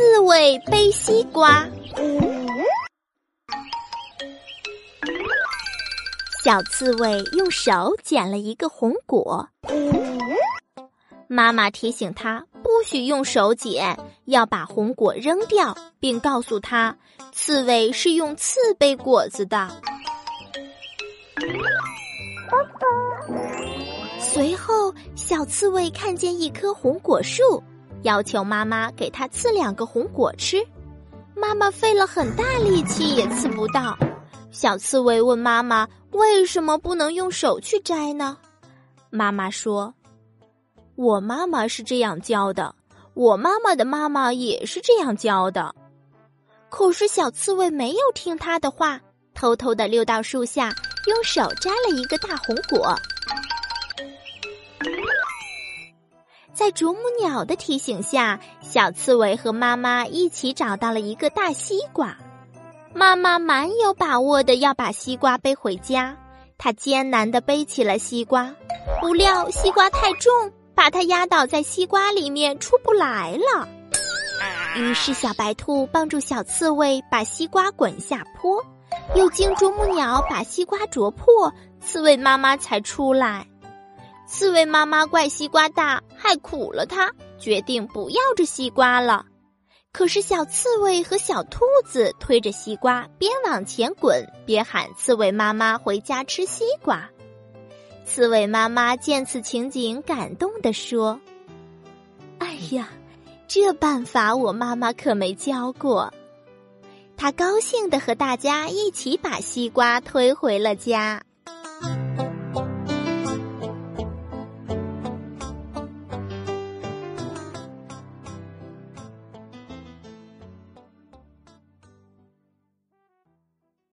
刺猬背西瓜。小刺猬用手捡了一个红果，妈妈提醒他不许用手捡，要把红果扔掉，并告诉他，刺猬是用刺背果子的。随后，小刺猬看见一棵红果树，要求妈妈给他刺两个红果吃。妈妈费了很大力气也刺不到。小刺猬问妈妈：“为什么不能用手去摘呢？”妈妈说：“我妈妈是这样教的，我妈妈的妈妈也是这样教的。”可是小刺猬没有听她的话，偷偷的溜到树下，用手摘了一个大红果。在啄木鸟的提醒下，小刺猬和妈妈一起找到了一个大西瓜。妈妈蛮有把握的要把西瓜背回家，她艰难的背起了西瓜，不料西瓜太重，把它压倒在西瓜里面出不来了。于是小白兔帮助小刺猬把西瓜滚下坡，又经啄木鸟把西瓜啄破，刺猬妈妈才出来。刺猬妈妈怪西瓜大，害苦了它，决定不要这西瓜了。可是小刺猬和小兔子推着西瓜，边往前滚边喊：“刺猬妈妈回家吃西瓜。”刺猬妈妈见此情景，感动地说：“哎呀，这办法我妈妈可没教过。”她高兴地和大家一起把西瓜推回了家。